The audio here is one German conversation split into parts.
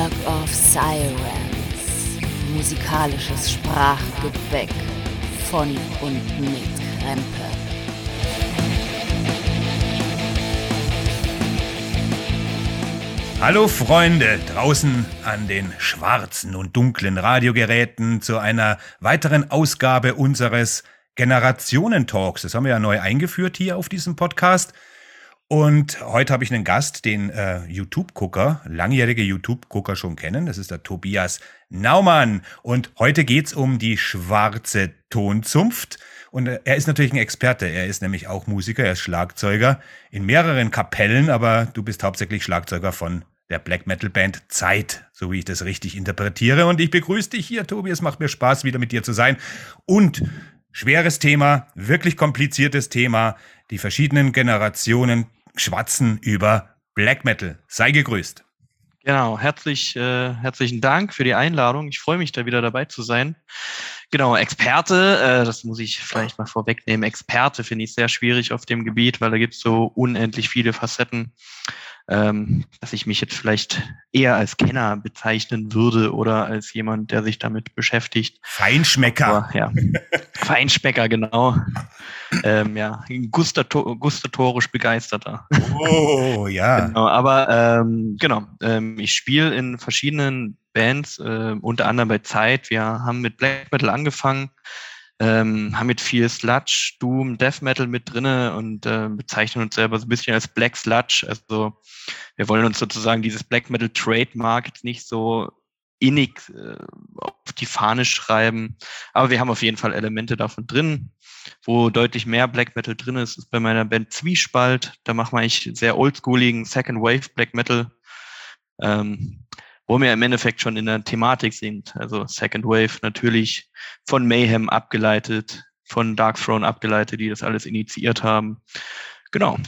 Work of Sirens. Musikalisches Sprachgebäck von und mit Krempe. Hallo Freunde draußen an den schwarzen und dunklen Radiogeräten zu einer weiteren Ausgabe unseres Generationentalks. Das haben wir ja neu eingeführt hier auf diesem Podcast. Und heute habe ich einen Gast, den äh, YouTube-Gucker, langjährige YouTube-Gucker schon kennen. Das ist der Tobias Naumann. Und heute geht's um die schwarze Tonzunft. Und äh, er ist natürlich ein Experte. Er ist nämlich auch Musiker, er ist Schlagzeuger in mehreren Kapellen, aber du bist hauptsächlich Schlagzeuger von der Black Metal Band Zeit, so wie ich das richtig interpretiere. Und ich begrüße dich hier, Tobi. Es macht mir Spaß, wieder mit dir zu sein. Und schweres Thema, wirklich kompliziertes Thema. Die verschiedenen Generationen schwatzen über Black Metal. Sei gegrüßt. Genau, herzlich, äh, herzlichen Dank für die Einladung. Ich freue mich, da wieder dabei zu sein. Genau, Experte, äh, das muss ich vielleicht mal vorwegnehmen. Experte finde ich sehr schwierig auf dem Gebiet, weil da gibt es so unendlich viele Facetten ähm, dass ich mich jetzt vielleicht eher als Kenner bezeichnen würde oder als jemand, der sich damit beschäftigt. Feinschmecker. Aber, ja, Feinschmecker, genau. Ähm, ja, gustator gustatorisch begeisterter. Oh, ja. genau, aber ähm, genau, ähm, ich spiele in verschiedenen Bands, äh, unter anderem bei Zeit. Wir haben mit Black Metal angefangen ähm, haben mit viel Sludge, Doom, Death Metal mit drinne und äh, bezeichnen uns selber so ein bisschen als Black Sludge. Also wir wollen uns sozusagen dieses Black Metal Trademark nicht so innig äh, auf die Fahne schreiben, aber wir haben auf jeden Fall Elemente davon drin. Wo deutlich mehr Black Metal drin ist, ist bei meiner Band Zwiespalt. Da machen wir eigentlich sehr oldschooligen Second Wave Black Metal. Ähm, wo wir im Endeffekt schon in der Thematik sind. Also Second Wave natürlich von Mayhem abgeleitet, von Dark Throne abgeleitet, die das alles initiiert haben. Genau.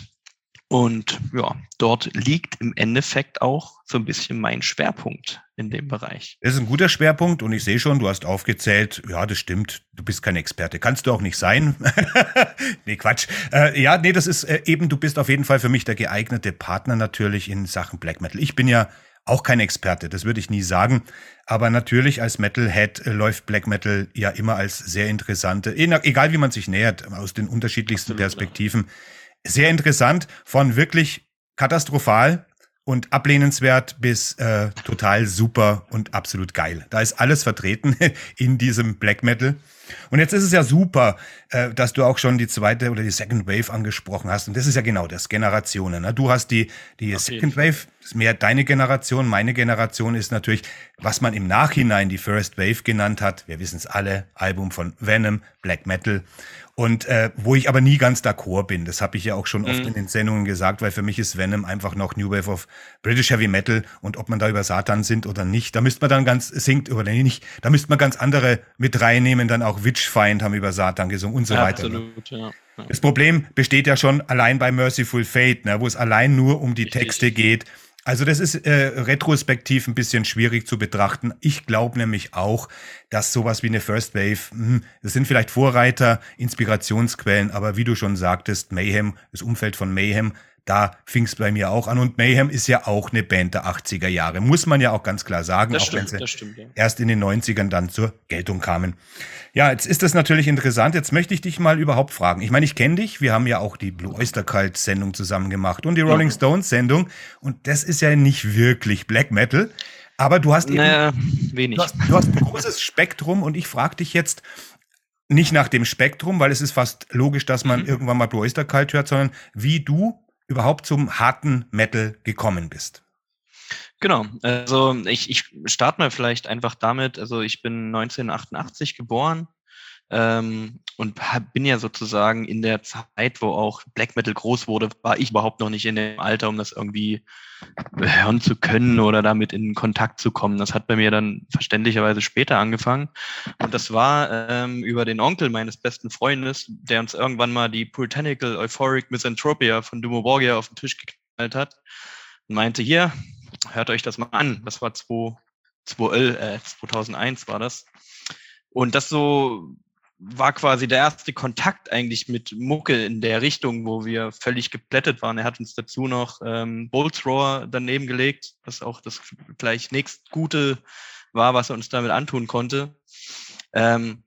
Und ja, dort liegt im Endeffekt auch so ein bisschen mein Schwerpunkt in dem Bereich. Das ist ein guter Schwerpunkt und ich sehe schon, du hast aufgezählt, ja, das stimmt, du bist kein Experte. Kannst du auch nicht sein. nee, Quatsch. Äh, ja, nee, das ist äh, eben, du bist auf jeden Fall für mich der geeignete Partner natürlich in Sachen Black Metal. Ich bin ja auch kein Experte, das würde ich nie sagen. Aber natürlich als Metalhead äh, läuft Black Metal ja immer als sehr interessante, egal wie man sich nähert, aus den unterschiedlichsten Absolut, Perspektiven. Sehr interessant, von wirklich katastrophal und ablehnenswert bis äh, total super und absolut geil. Da ist alles vertreten in diesem Black Metal. Und jetzt ist es ja super, äh, dass du auch schon die zweite oder die Second Wave angesprochen hast. Und das ist ja genau das, Generationen. Ne? Du hast die, die Second Wave, das ist mehr deine Generation. Meine Generation ist natürlich, was man im Nachhinein die First Wave genannt hat. Wir wissen es alle, Album von Venom, Black Metal. Und äh, wo ich aber nie ganz d'accord bin, das habe ich ja auch schon oft mhm. in den Sendungen gesagt, weil für mich ist Venom einfach noch New Wave of British Heavy Metal und ob man da über Satan singt oder nicht, da müsste man dann ganz singt oder nicht, da müsste man ganz andere mit reinnehmen, dann auch Witchfind haben über Satan gesungen und so ja, weiter. Ne? Absolut, ja. Das Problem besteht ja schon allein bei Merciful Fate, ne, wo es allein nur um die. Texte geht also das ist äh, retrospektiv ein bisschen schwierig zu betrachten. Ich glaube nämlich auch, dass sowas wie eine First Wave, hm, das sind vielleicht Vorreiter, Inspirationsquellen, aber wie du schon sagtest, Mayhem, das Umfeld von Mayhem, da fing es bei mir auch an. Und Mayhem ist ja auch eine Band der 80er Jahre, muss man ja auch ganz klar sagen, das auch stimmt, wenn sie stimmt, ja. erst in den 90ern dann zur Geltung kamen. Ja, jetzt ist das natürlich interessant. Jetzt möchte ich dich mal überhaupt fragen. Ich meine, ich kenne dich. Wir haben ja auch die Blue Oyster Cult Sendung zusammen gemacht und die Rolling mhm. Stones Sendung. Und das ist ja nicht wirklich Black Metal. Aber du hast eben, naja, wenig. Du hast, du hast ein großes Spektrum und ich frage dich jetzt, nicht nach dem Spektrum, weil es ist fast logisch, dass man mhm. irgendwann mal Blue Oyster Cult hört, sondern wie du überhaupt zum harten Metal gekommen bist. Genau, also ich, ich starte mal vielleicht einfach damit, also ich bin 1988 geboren ähm, und bin ja sozusagen in der Zeit, wo auch Black Metal groß wurde, war ich überhaupt noch nicht in dem Alter, um das irgendwie hören zu können oder damit in Kontakt zu kommen. Das hat bei mir dann verständlicherweise später angefangen. Und das war ähm, über den Onkel meines besten Freundes, der uns irgendwann mal die Puritanical Euphoric Misanthropia von Dumo Borgia auf den Tisch geknallt hat und meinte, hier, hört euch das mal an. Das war 2, 2, äh, 2001 war das. Und das so war quasi der erste Kontakt eigentlich mit Mucke in der Richtung, wo wir völlig geplättet waren. Er hat uns dazu noch ähm, Bolt Thrower daneben gelegt, was auch das gleich nächst Gute war, was er uns damit antun konnte. Ähm,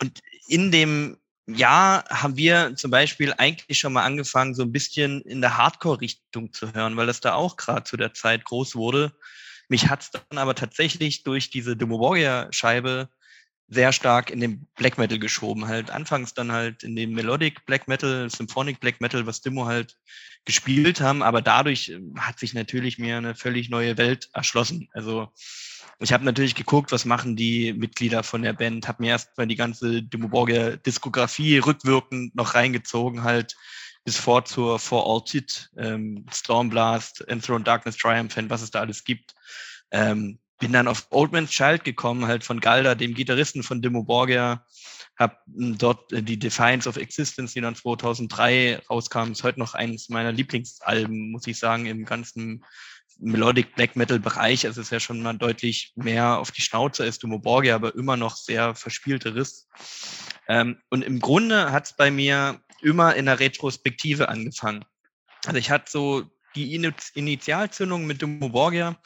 und in dem Jahr haben wir zum Beispiel eigentlich schon mal angefangen, so ein bisschen in der Hardcore-Richtung zu hören, weil das da auch gerade zu der Zeit groß wurde. Mich hat es dann aber tatsächlich durch diese Demo Warrior-Scheibe sehr stark in den Black Metal geschoben. Halt anfangs dann halt in den Melodic Black Metal, Symphonic Black Metal, was Demo halt gespielt haben, aber dadurch ähm, hat sich natürlich mir eine völlig neue Welt erschlossen. Also ich habe natürlich geguckt, was machen die Mitglieder von der Band, habe mir erstmal die ganze Demo Borgia Diskografie rückwirkend noch reingezogen, halt bis vor zur For All Tit, ähm, Stormblast, Enthroned Darkness Triumphant, was es da alles gibt. Ähm, bin dann auf Old Man's Child gekommen, halt von Galda, dem Gitarristen von Demo Borgia, habe hm, dort äh, die Defiance of Existence, die dann 2003 rauskam, ist heute noch eines meiner Lieblingsalben, muss ich sagen, im ganzen Melodic Black Metal Bereich. Es ist ja schon mal deutlich mehr auf die Schnauze als Demo Borgia, aber immer noch sehr verspielte Riss. Ähm, und im Grunde hat es bei mir immer in der Retrospektive angefangen. Also ich hatte so die Initialzündung mit Demo Borgia,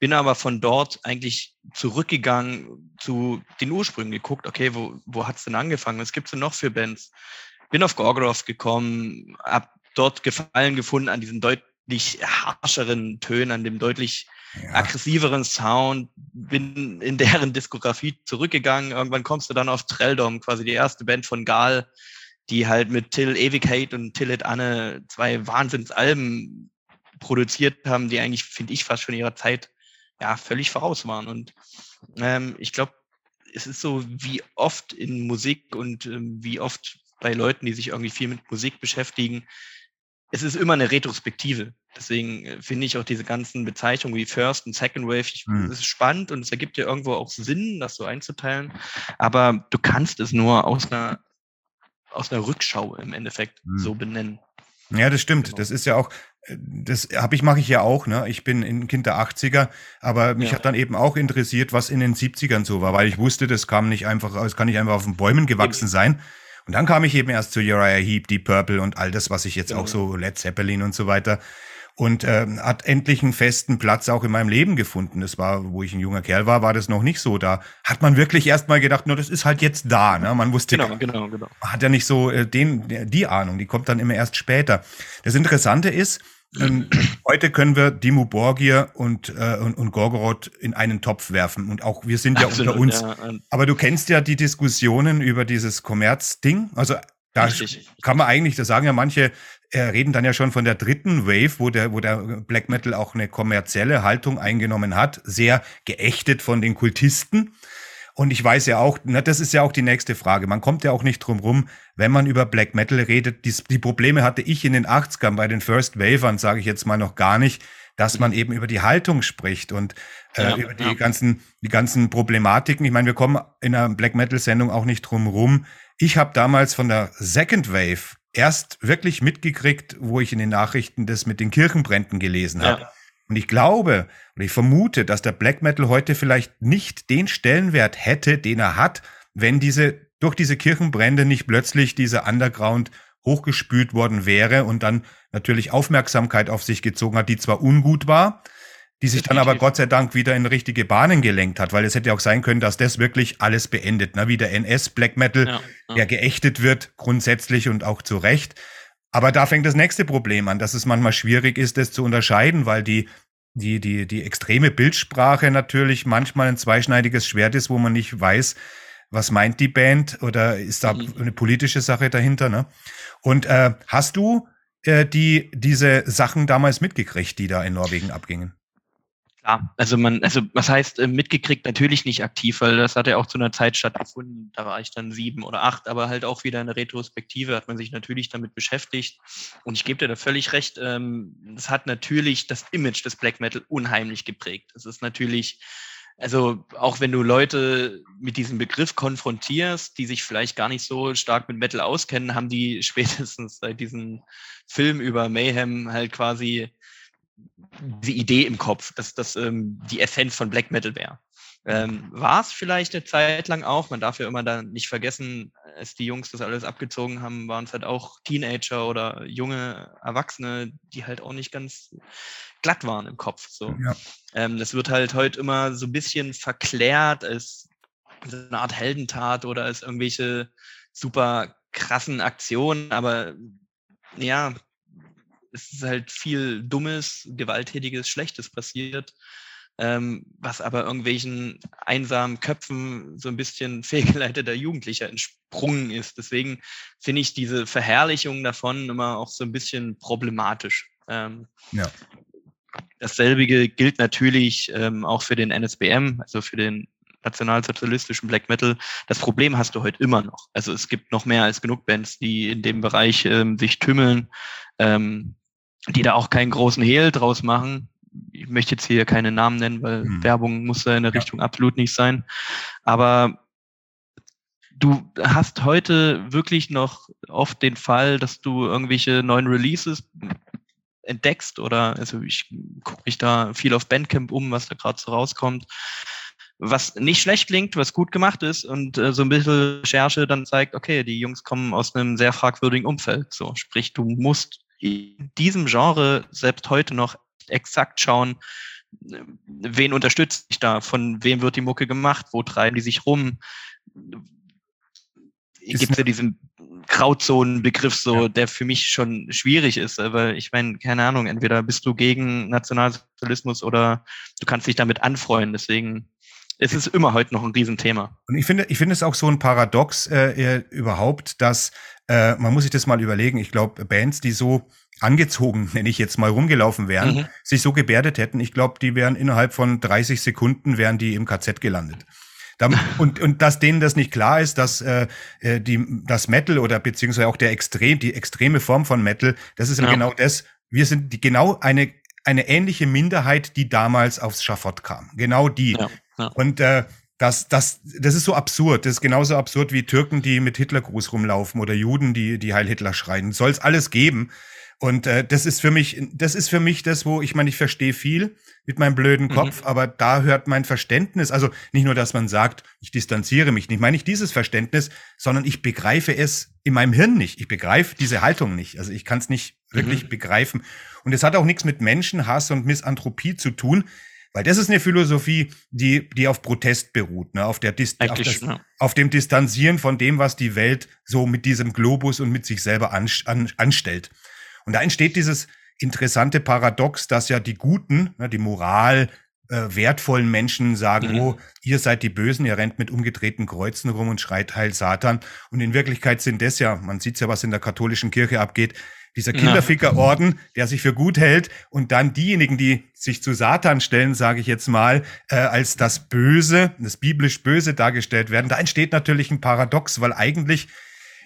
bin aber von dort eigentlich zurückgegangen zu den Ursprüngen geguckt, okay, wo, wo hat es denn angefangen? Was gibt es denn noch für Bands? Bin auf Gorgoroth gekommen, habe dort Gefallen gefunden an diesen deutlich harscheren Tönen, an dem deutlich ja. aggressiveren Sound, bin in deren Diskografie zurückgegangen. Irgendwann kommst du dann auf Treldom, quasi die erste Band von Gal, die halt mit Till Ewigkeit und Till et Anne zwei Wahnsinnsalben produziert haben, die eigentlich, finde ich, fast schon ihrer Zeit ja, völlig voraus waren. Und ähm, ich glaube, es ist so wie oft in Musik und ähm, wie oft bei Leuten, die sich irgendwie viel mit Musik beschäftigen, es ist immer eine Retrospektive. Deswegen äh, finde ich auch diese ganzen Bezeichnungen wie First und Second Wave, ich, mhm. ist spannend und es ergibt ja irgendwo auch Sinn, das so einzuteilen. Aber du kannst es nur aus einer, aus einer Rückschau im Endeffekt mhm. so benennen. Ja, das stimmt. Genau. Das ist ja auch, äh, das habe ich, mache ich ja auch, ne? Ich bin ein Kind der 80er, aber mich ja. hat dann eben auch interessiert, was in den 70ern so war, weil ich wusste, das kam nicht einfach, es kann nicht einfach auf den Bäumen gewachsen eben. sein. Und dann kam ich eben erst zu Uriah Heep, Deep Purple und all das, was ich jetzt genau. auch so Led Zeppelin und so weiter und äh, hat endlich einen festen Platz auch in meinem Leben gefunden. Das war, wo ich ein junger Kerl war, war das noch nicht so. Da hat man wirklich erstmal gedacht, nur das ist halt jetzt da. Ne? Man wusste, genau, genau, genau. hat ja nicht so äh, den, die Ahnung, die kommt dann immer erst später. Das Interessante ist, ähm, heute können wir Dimu Borgir und, äh, und, und Gorgoroth in einen Topf werfen. Und auch wir sind ja Absolut, unter uns. Ja. Aber du kennst ja die Diskussionen über dieses Kommerzding. Also da Richtig. kann man eigentlich, da sagen ja manche, reden dann ja schon von der dritten Wave, wo der, wo der Black Metal auch eine kommerzielle Haltung eingenommen hat, sehr geächtet von den Kultisten. Und ich weiß ja auch, na, das ist ja auch die nächste Frage. Man kommt ja auch nicht drum rum, wenn man über Black Metal redet. Die, die Probleme hatte ich in den 80ern bei den First Wavern, sage ich jetzt mal noch gar nicht, dass man eben über die Haltung spricht und äh, ja, über die ja. ganzen, die ganzen Problematiken. Ich meine, wir kommen in einer Black Metal Sendung auch nicht drum rum. Ich habe damals von der Second Wave erst wirklich mitgekriegt, wo ich in den Nachrichten das mit den Kirchenbränden gelesen habe. Ja. Und ich glaube und ich vermute, dass der Black Metal heute vielleicht nicht den Stellenwert hätte, den er hat, wenn diese durch diese Kirchenbrände nicht plötzlich dieser Underground hochgespült worden wäre und dann natürlich Aufmerksamkeit auf sich gezogen hat, die zwar ungut war, die sich dann aber Gott sei Dank wieder in richtige Bahnen gelenkt hat, weil es hätte auch sein können, dass das wirklich alles beendet, ne? wie der NS Black Metal, ja, ja. der geächtet wird grundsätzlich und auch zu Recht. Aber da fängt das nächste Problem an, dass es manchmal schwierig ist, das zu unterscheiden, weil die die die die extreme Bildsprache natürlich manchmal ein zweischneidiges Schwert ist, wo man nicht weiß, was meint die Band oder ist da mhm. eine politische Sache dahinter. Ne? Und äh, hast du äh, die diese Sachen damals mitgekriegt, die da in Norwegen abgingen? Klar, also man, also was heißt äh, mitgekriegt, natürlich nicht aktiv, weil das hat ja auch zu einer Zeit stattgefunden, da war ich dann sieben oder acht, aber halt auch wieder eine Retrospektive hat man sich natürlich damit beschäftigt. Und ich gebe dir da völlig recht, ähm, das hat natürlich das Image des Black Metal unheimlich geprägt. Es ist natürlich, also auch wenn du Leute mit diesem Begriff konfrontierst, die sich vielleicht gar nicht so stark mit Metal auskennen, haben die spätestens seit diesem Film über Mayhem halt quasi diese Idee im Kopf, dass das ähm, die Essenz von Black Metal wäre. Ähm, war es vielleicht eine Zeit lang auch, man darf ja immer da nicht vergessen, als die Jungs das alles abgezogen haben, waren es halt auch Teenager oder junge Erwachsene, die halt auch nicht ganz glatt waren im Kopf. So. Ja. Ähm, das wird halt heute immer so ein bisschen verklärt als eine Art Heldentat oder als irgendwelche super krassen Aktionen, aber ja, es ist halt viel Dummes, Gewalttätiges, Schlechtes passiert, ähm, was aber irgendwelchen einsamen Köpfen so ein bisschen fehlgeleiteter Jugendlicher entsprungen ist. Deswegen finde ich diese Verherrlichung davon immer auch so ein bisschen problematisch. Ähm, ja. Dasselbe gilt natürlich ähm, auch für den NSBM, also für den nationalsozialistischen Black Metal. Das Problem hast du heute immer noch. Also es gibt noch mehr als genug Bands, die in dem Bereich ähm, sich tümmeln, ähm, die da auch keinen großen Hehl draus machen. Ich möchte jetzt hier keine Namen nennen, weil hm. Werbung muss da in der ja. Richtung absolut nicht sein. Aber du hast heute wirklich noch oft den Fall, dass du irgendwelche neuen Releases entdeckst oder also ich gucke mich da viel auf Bandcamp um, was da gerade so rauskommt was nicht schlecht klingt, was gut gemacht ist und äh, so ein bisschen Recherche dann zeigt, okay, die Jungs kommen aus einem sehr fragwürdigen Umfeld. So, sprich, du musst in diesem Genre selbst heute noch exakt schauen, wen unterstützt sich da, von wem wird die Mucke gemacht, wo treiben die sich rum. Gibt es ja diesen Grauzonenbegriff so, ja. der für mich schon schwierig ist, weil ich meine, keine Ahnung, entweder bist du gegen Nationalsozialismus oder du kannst dich damit anfreuen. Deswegen es ist immer heute noch ein Riesenthema. Und ich finde, ich finde es auch so ein Paradox äh, überhaupt, dass äh, man muss sich das mal überlegen. Ich glaube, Bands, die so angezogen, nenne ich jetzt mal, rumgelaufen wären, mhm. sich so gebärdet hätten, ich glaube, die wären innerhalb von 30 Sekunden wären die im KZ gelandet. Und, und dass denen das nicht klar ist, dass äh, äh, die, das Metal oder beziehungsweise auch der extrem, die extreme Form von Metal, das ist ja. genau das. Wir sind die, genau eine, eine ähnliche Minderheit, die damals aufs Schafott kam. Genau die. Ja. Ja. Und äh, das, das, das ist so absurd. Das ist genauso absurd wie Türken, die mit Hitlergruß rumlaufen oder Juden, die, die Heil Hitler schreien. Soll es alles geben. Und äh, das ist für mich, das ist für mich das, wo ich meine, ich verstehe viel mit meinem blöden mhm. Kopf, mhm. aber da hört mein Verständnis, also nicht nur, dass man sagt, ich distanziere mich nicht, meine ich dieses Verständnis, sondern ich begreife es in meinem Hirn nicht. Ich begreife diese Haltung nicht. Also ich kann es nicht wirklich mhm. begreifen. Und es hat auch nichts mit Menschenhass und Misanthropie zu tun. Weil das ist eine Philosophie, die, die auf Protest beruht, ne? auf, der Dist auf, das, ja. auf dem Distanzieren von dem, was die Welt so mit diesem Globus und mit sich selber an, an, anstellt. Und da entsteht dieses interessante Paradox, dass ja die Guten, ne, die Moral, äh, wertvollen Menschen sagen, mhm. oh, ihr seid die Bösen, ihr rennt mit umgedrehten Kreuzen rum und schreit Heil Satan. Und in Wirklichkeit sind das ja, man sieht ja, was in der katholischen Kirche abgeht, dieser Kinderfickerorden, der sich für gut hält und dann diejenigen, die sich zu Satan stellen, sage ich jetzt mal, äh, als das Böse, das biblisch Böse dargestellt werden. Da entsteht natürlich ein Paradox, weil eigentlich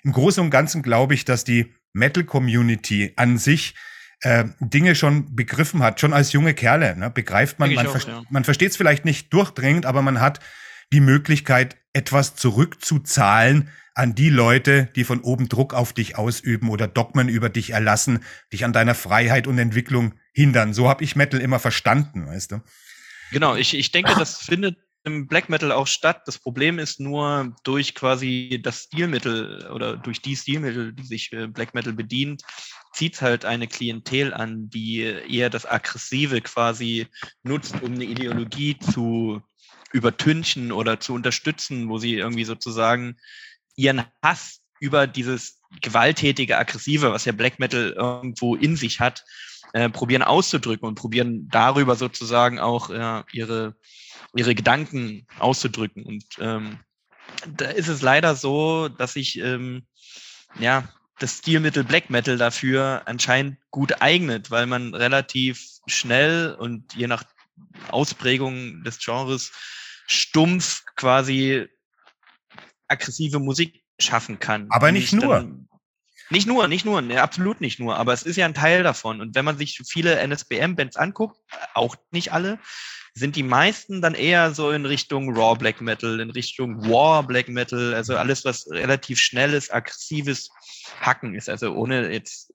im Großen und Ganzen glaube ich, dass die Metal-Community an sich äh, Dinge schon begriffen hat, schon als junge Kerle. Ne, begreift man, man, auch, ver ja. man versteht es vielleicht nicht durchdringend, aber man hat die Möglichkeit, etwas zurückzuzahlen, an die Leute, die von oben Druck auf dich ausüben oder Dogmen über dich erlassen, dich an deiner Freiheit und Entwicklung hindern. So habe ich Metal immer verstanden, weißt du? Genau, ich, ich denke, das findet im Black Metal auch statt. Das Problem ist nur durch quasi das Stilmittel oder durch die Stilmittel, die sich äh, Black Metal bedient, zieht halt eine Klientel an, die eher das Aggressive quasi nutzt, um eine Ideologie zu übertünchen oder zu unterstützen, wo sie irgendwie sozusagen ihren Hass über dieses gewalttätige, aggressive, was ja Black Metal irgendwo in sich hat, äh, probieren auszudrücken und probieren darüber sozusagen auch äh, ihre, ihre Gedanken auszudrücken. Und ähm, da ist es leider so, dass sich ähm, ja das Stilmittel Black Metal dafür anscheinend gut eignet, weil man relativ schnell und je nach Ausprägung des Genres stumpf quasi aggressive Musik schaffen kann. Aber nicht nur. nicht nur, nicht nur, ne, absolut nicht nur, aber es ist ja ein Teil davon. Und wenn man sich viele NSBM-Bands anguckt, auch nicht alle, sind die meisten dann eher so in Richtung Raw Black Metal, in Richtung War Black Metal, also alles, was relativ schnelles, aggressives Hacken ist. Also ohne jetzt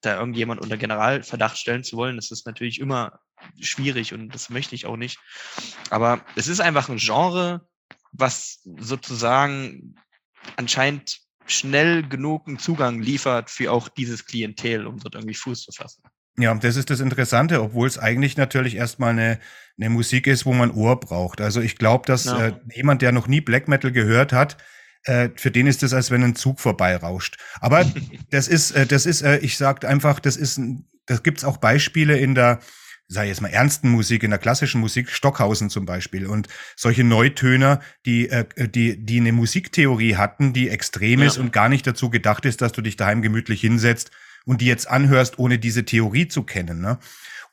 da irgendjemand unter Generalverdacht stellen zu wollen. Das ist natürlich immer schwierig und das möchte ich auch nicht. Aber es ist einfach ein Genre, was sozusagen anscheinend schnell genug einen Zugang liefert für auch dieses Klientel, um dort irgendwie Fuß zu fassen. Ja, das ist das Interessante, obwohl es eigentlich natürlich erstmal eine, eine Musik ist, wo man Ohr braucht. Also ich glaube, dass ja. äh, jemand, der noch nie Black Metal gehört hat, äh, für den ist es, als wenn ein Zug vorbeirauscht. Aber das ist, äh, das ist, äh, ich sag einfach, das ist, das gibt's auch Beispiele in der, sei jetzt mal ernsten Musik, in der klassischen Musik, Stockhausen zum Beispiel und solche Neutöner, die, äh, die, die eine Musiktheorie hatten, die extrem ja. ist und gar nicht dazu gedacht ist, dass du dich daheim gemütlich hinsetzt und die jetzt anhörst, ohne diese Theorie zu kennen. Ne?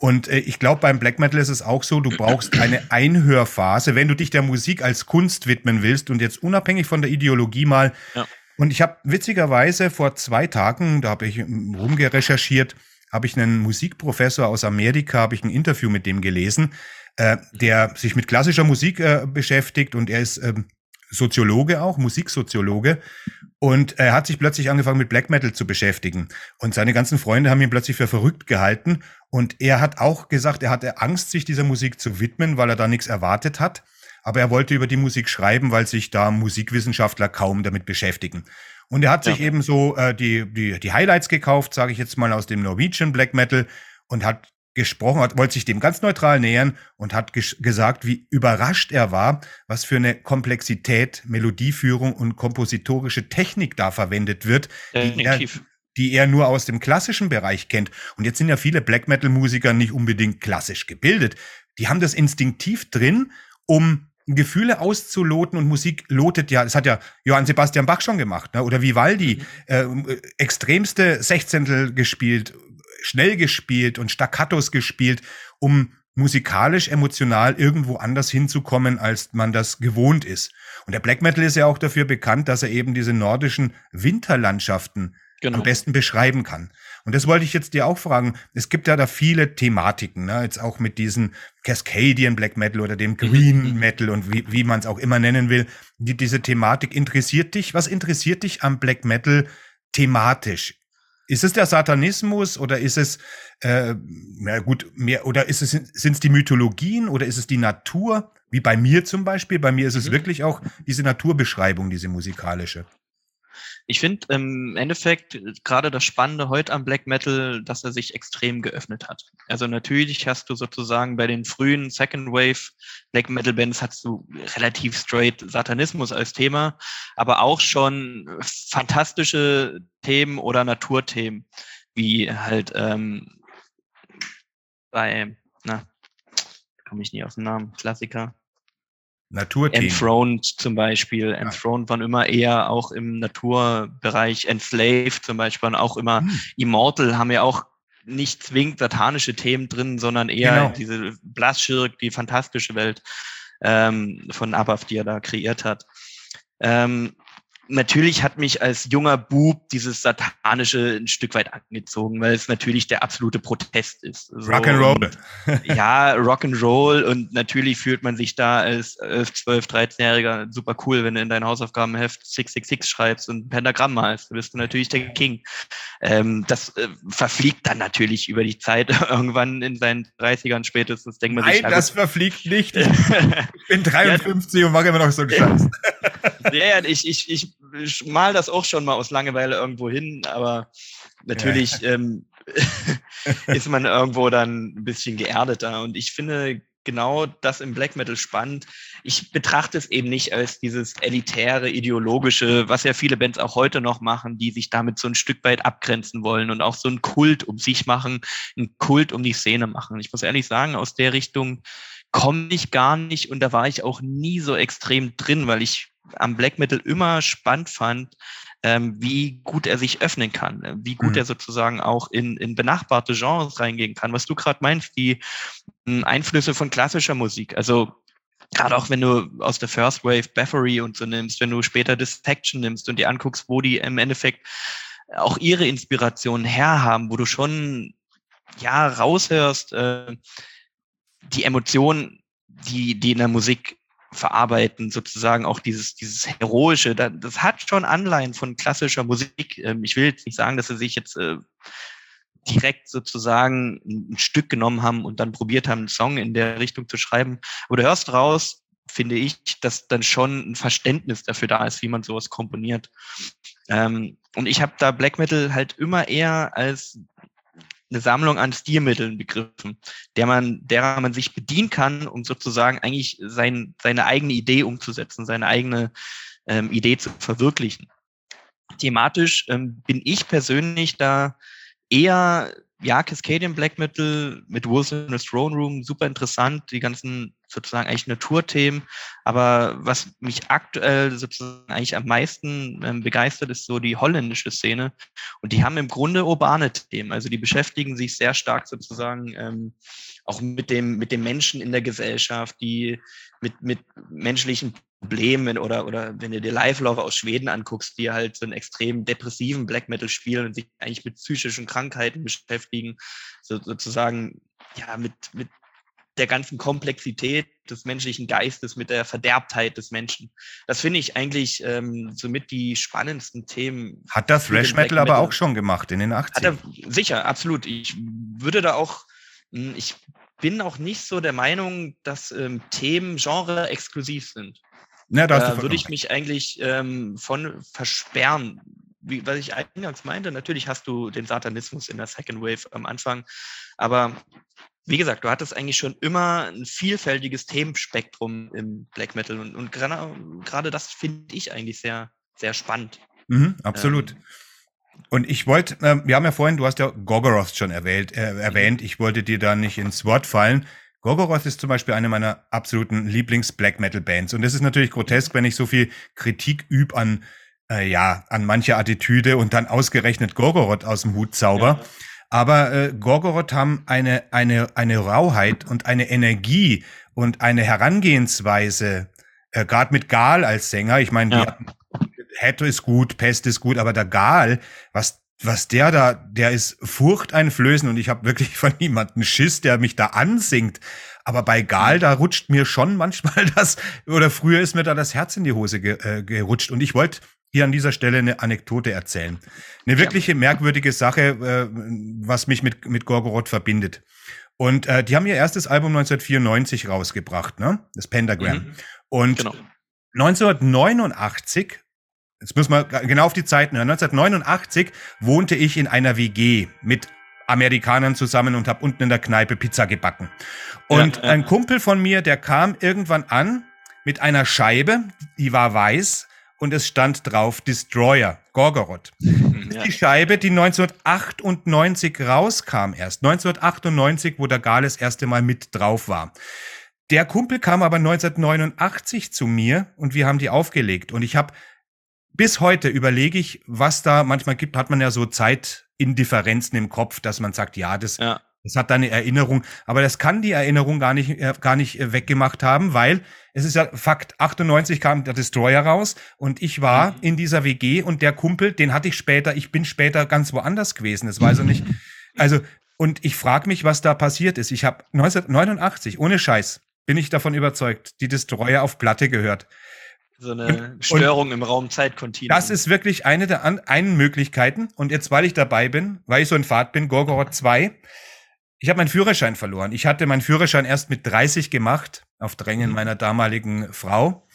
Und äh, ich glaube, beim Black Metal ist es auch so, du brauchst eine Einhörphase, wenn du dich der Musik als Kunst widmen willst und jetzt unabhängig von der Ideologie mal. Ja. Und ich habe witzigerweise vor zwei Tagen, da habe ich rumgerecherchiert, habe ich einen Musikprofessor aus Amerika, habe ich ein Interview mit dem gelesen, äh, der sich mit klassischer Musik äh, beschäftigt und er ist ähm, Soziologe auch, Musiksoziologe. Und er hat sich plötzlich angefangen mit Black Metal zu beschäftigen. Und seine ganzen Freunde haben ihn plötzlich für verrückt gehalten. Und er hat auch gesagt, er hatte Angst, sich dieser Musik zu widmen, weil er da nichts erwartet hat. Aber er wollte über die Musik schreiben, weil sich da Musikwissenschaftler kaum damit beschäftigen. Und er hat sich eben so äh, die, die, die Highlights gekauft, sage ich jetzt mal, aus dem Norwegian Black Metal und hat gesprochen hat, wollte sich dem ganz neutral nähern und hat gesagt, wie überrascht er war, was für eine Komplexität, Melodieführung und kompositorische Technik da verwendet wird, die er, die er nur aus dem klassischen Bereich kennt. Und jetzt sind ja viele Black Metal Musiker nicht unbedingt klassisch gebildet. Die haben das instinktiv drin, um Gefühle auszuloten und Musik lotet ja, das hat ja Johann Sebastian Bach schon gemacht, ne? oder Vivaldi, mhm. äh, extremste Sechzehntel gespielt, schnell gespielt und Staccatos gespielt, um musikalisch, emotional irgendwo anders hinzukommen, als man das gewohnt ist. Und der Black Metal ist ja auch dafür bekannt, dass er eben diese nordischen Winterlandschaften genau. am besten beschreiben kann. Und das wollte ich jetzt dir auch fragen. Es gibt ja da viele Thematiken, ne? jetzt auch mit diesen Cascadian Black Metal oder dem Green Metal und wie, wie man es auch immer nennen will. Die, diese Thematik interessiert dich. Was interessiert dich am Black Metal thematisch? Ist es der Satanismus oder ist es, äh, na gut, mehr, oder ist es, sind es die Mythologien oder ist es die Natur? Wie bei mir zum Beispiel. Bei mir ist es mhm. wirklich auch diese Naturbeschreibung, diese musikalische. Ich finde im Endeffekt gerade das Spannende heute am Black Metal, dass er sich extrem geöffnet hat. Also natürlich hast du sozusagen bei den frühen Second Wave Black Metal Bands hast du relativ straight Satanismus als Thema, aber auch schon fantastische Themen oder Naturthemen, wie halt ähm, bei, na, komme ich nie auf den Namen, Klassiker. Naturthemen. Enthroned zum Beispiel. Ja. Enthroned waren immer eher auch im Naturbereich. Enslaved zum Beispiel waren auch immer. Hm. Immortal haben ja auch nicht zwingend satanische Themen drin, sondern eher genau. diese Blaschirk, die fantastische Welt ähm, von Abaf, die er da kreiert hat. Ähm, natürlich hat mich als junger Bub dieses Satanische ein Stück weit angezogen, weil es natürlich der absolute Protest ist. So, Rock'n'Roll. ja, Rock'n'Roll und natürlich fühlt man sich da als 11, 12, 13-Jähriger super cool, wenn du in dein Hausaufgabenheft 666 schreibst und ein Pentagramm malst. Du bist du natürlich der King. Ähm, das äh, verfliegt dann natürlich über die Zeit irgendwann in seinen 30ern spätestens. Denkt man Nein, sich, das verfliegt nicht. Ich bin 53 ja, und mache immer noch so einen Scheiß. ja, ja, ich, ich, ich ich mal das auch schon mal aus Langeweile irgendwo hin, aber natürlich ja. ähm, ist man irgendwo dann ein bisschen geerdeter. Und ich finde genau das im Black Metal spannend. Ich betrachte es eben nicht als dieses elitäre, ideologische, was ja viele Bands auch heute noch machen, die sich damit so ein Stück weit abgrenzen wollen und auch so einen Kult um sich machen, einen Kult um die Szene machen. Ich muss ehrlich sagen, aus der Richtung komme ich gar nicht und da war ich auch nie so extrem drin, weil ich am Black Metal immer spannend fand, ähm, wie gut er sich öffnen kann, äh, wie gut mhm. er sozusagen auch in, in benachbarte Genres reingehen kann. Was du gerade meinst, die hm, Einflüsse von klassischer Musik. Also gerade auch wenn du aus der First Wave Bathory und so nimmst, wenn du später Dissection nimmst und dir anguckst, wo die im Endeffekt auch ihre Inspirationen herhaben, wo du schon ja raushörst, äh, die Emotionen, die, die in der Musik verarbeiten, sozusagen auch dieses, dieses Heroische. Das hat schon Anleihen von klassischer Musik. Ähm, ich will jetzt nicht sagen, dass er sich jetzt äh, direkt sozusagen ein Stück genommen haben und dann probiert haben, einen Song in der Richtung zu schreiben. Aber du hörst raus, finde ich, dass dann schon ein Verständnis dafür da ist, wie man sowas komponiert. Ähm, und ich habe da Black Metal halt immer eher als eine Sammlung an Stilmitteln begriffen, der man, derer man sich bedienen kann, um sozusagen eigentlich sein, seine eigene Idee umzusetzen, seine eigene ähm, Idee zu verwirklichen. Thematisch ähm, bin ich persönlich da eher ja, Cascadian Black Metal mit Wolves in the Throne Room, super interessant, die ganzen sozusagen eigentlich Naturthemen. Aber was mich aktuell sozusagen eigentlich am meisten ähm, begeistert, ist so die holländische Szene. Und die haben im Grunde urbane Themen. Also die beschäftigen sich sehr stark sozusagen ähm, auch mit dem, mit dem Menschen in der Gesellschaft, die mit, mit menschlichen Problemen oder, oder wenn du dir Live-Lover aus Schweden anguckst, die halt so einen extrem depressiven Black Metal spielen und sich eigentlich mit psychischen Krankheiten beschäftigen, so, sozusagen ja mit, mit der ganzen Komplexität des menschlichen Geistes, mit der Verderbtheit des Menschen. Das finde ich eigentlich ähm, somit die spannendsten Themen. Hat das Thrash Metal aber auch schon gemacht in den 80ern? Hat er, sicher, absolut. Ich würde da auch, hm, ich bin auch nicht so der Meinung, dass ähm, Themen Genre exklusiv sind. Ja, da würde ich mich eigentlich ähm, von versperren. Wie, was ich eingangs meinte, natürlich hast du den Satanismus in der Second Wave am Anfang, aber wie gesagt, du hattest eigentlich schon immer ein vielfältiges Themenspektrum im Black Metal und, und gerade das finde ich eigentlich sehr, sehr spannend. Mhm, absolut. Ähm, und ich wollte, äh, wir haben ja vorhin, du hast ja Gorgoroth schon erwähnt, äh, erwähnt, ich wollte dir da nicht ins Wort fallen. Gorgoroth ist zum Beispiel eine meiner absoluten Lieblings-Black Metal-Bands. Und das ist natürlich grotesk, wenn ich so viel Kritik übe an, äh, ja, an mancher Attitüde und dann ausgerechnet Gorgoroth aus dem Hut zauber. Ja. Aber äh, Gorgoroth haben eine, eine, eine Rauheit und eine Energie und eine Herangehensweise, äh, gerade mit Gal als Sänger. Ich meine, ja. Hetto ist gut, Pest ist gut, aber der Gal, was was der da, der ist furchteinflößend und ich habe wirklich von niemandem Schiss, der mich da ansingt. Aber bei Gal, da rutscht mir schon manchmal das, oder früher ist mir da das Herz in die Hose ge, äh, gerutscht. Und ich wollte hier an dieser Stelle eine Anekdote erzählen. Eine wirkliche merkwürdige Sache, äh, was mich mit, mit Gorgoroth verbindet. Und äh, die haben ihr erstes Album 1994 rausgebracht, ne? Das Pentagram. Mhm. Und genau. 1989 Jetzt müssen wir genau auf die Zeiten hören. 1989 wohnte ich in einer WG mit Amerikanern zusammen und habe unten in der Kneipe Pizza gebacken. Und ja, ja. ein Kumpel von mir, der kam irgendwann an mit einer Scheibe, die war weiß und es stand drauf Destroyer, Gorgoroth. Ja. Die Scheibe, die 1998 rauskam erst. 1998, wo der Gal das erste Mal mit drauf war. Der Kumpel kam aber 1989 zu mir und wir haben die aufgelegt. Und ich habe bis heute überlege ich, was da manchmal gibt, hat man ja so Zeitindifferenzen im Kopf, dass man sagt, ja, das, ja. das hat da eine Erinnerung, aber das kann die Erinnerung gar nicht, äh, gar nicht äh, weggemacht haben, weil es ist ja Fakt, 98 kam der Destroyer raus und ich war mhm. in dieser WG und der Kumpel, den hatte ich später, ich bin später ganz woanders gewesen, das weiß er nicht. Also, und ich frage mich, was da passiert ist. Ich habe 1989, ohne Scheiß, bin ich davon überzeugt, die Destroyer auf Platte gehört. So eine Störung und im Raum-Zeit-Kontinuum. Das ist wirklich eine der an, einen Möglichkeiten. Und jetzt, weil ich dabei bin, weil ich so ein Fahrt bin, Gorgoroth 2, ich habe meinen Führerschein verloren. Ich hatte meinen Führerschein erst mit 30 gemacht, auf Drängen mhm. meiner damaligen Frau.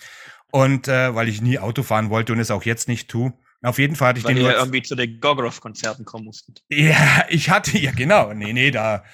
Und äh, weil ich nie Auto fahren wollte und es auch jetzt nicht tue. Auf jeden Fall hatte ich weil den. Weil ihr irgendwie zu den Gorgoroth-Konzerten kommen musstet. Ja, ich hatte, ja genau. Nee, nee, da,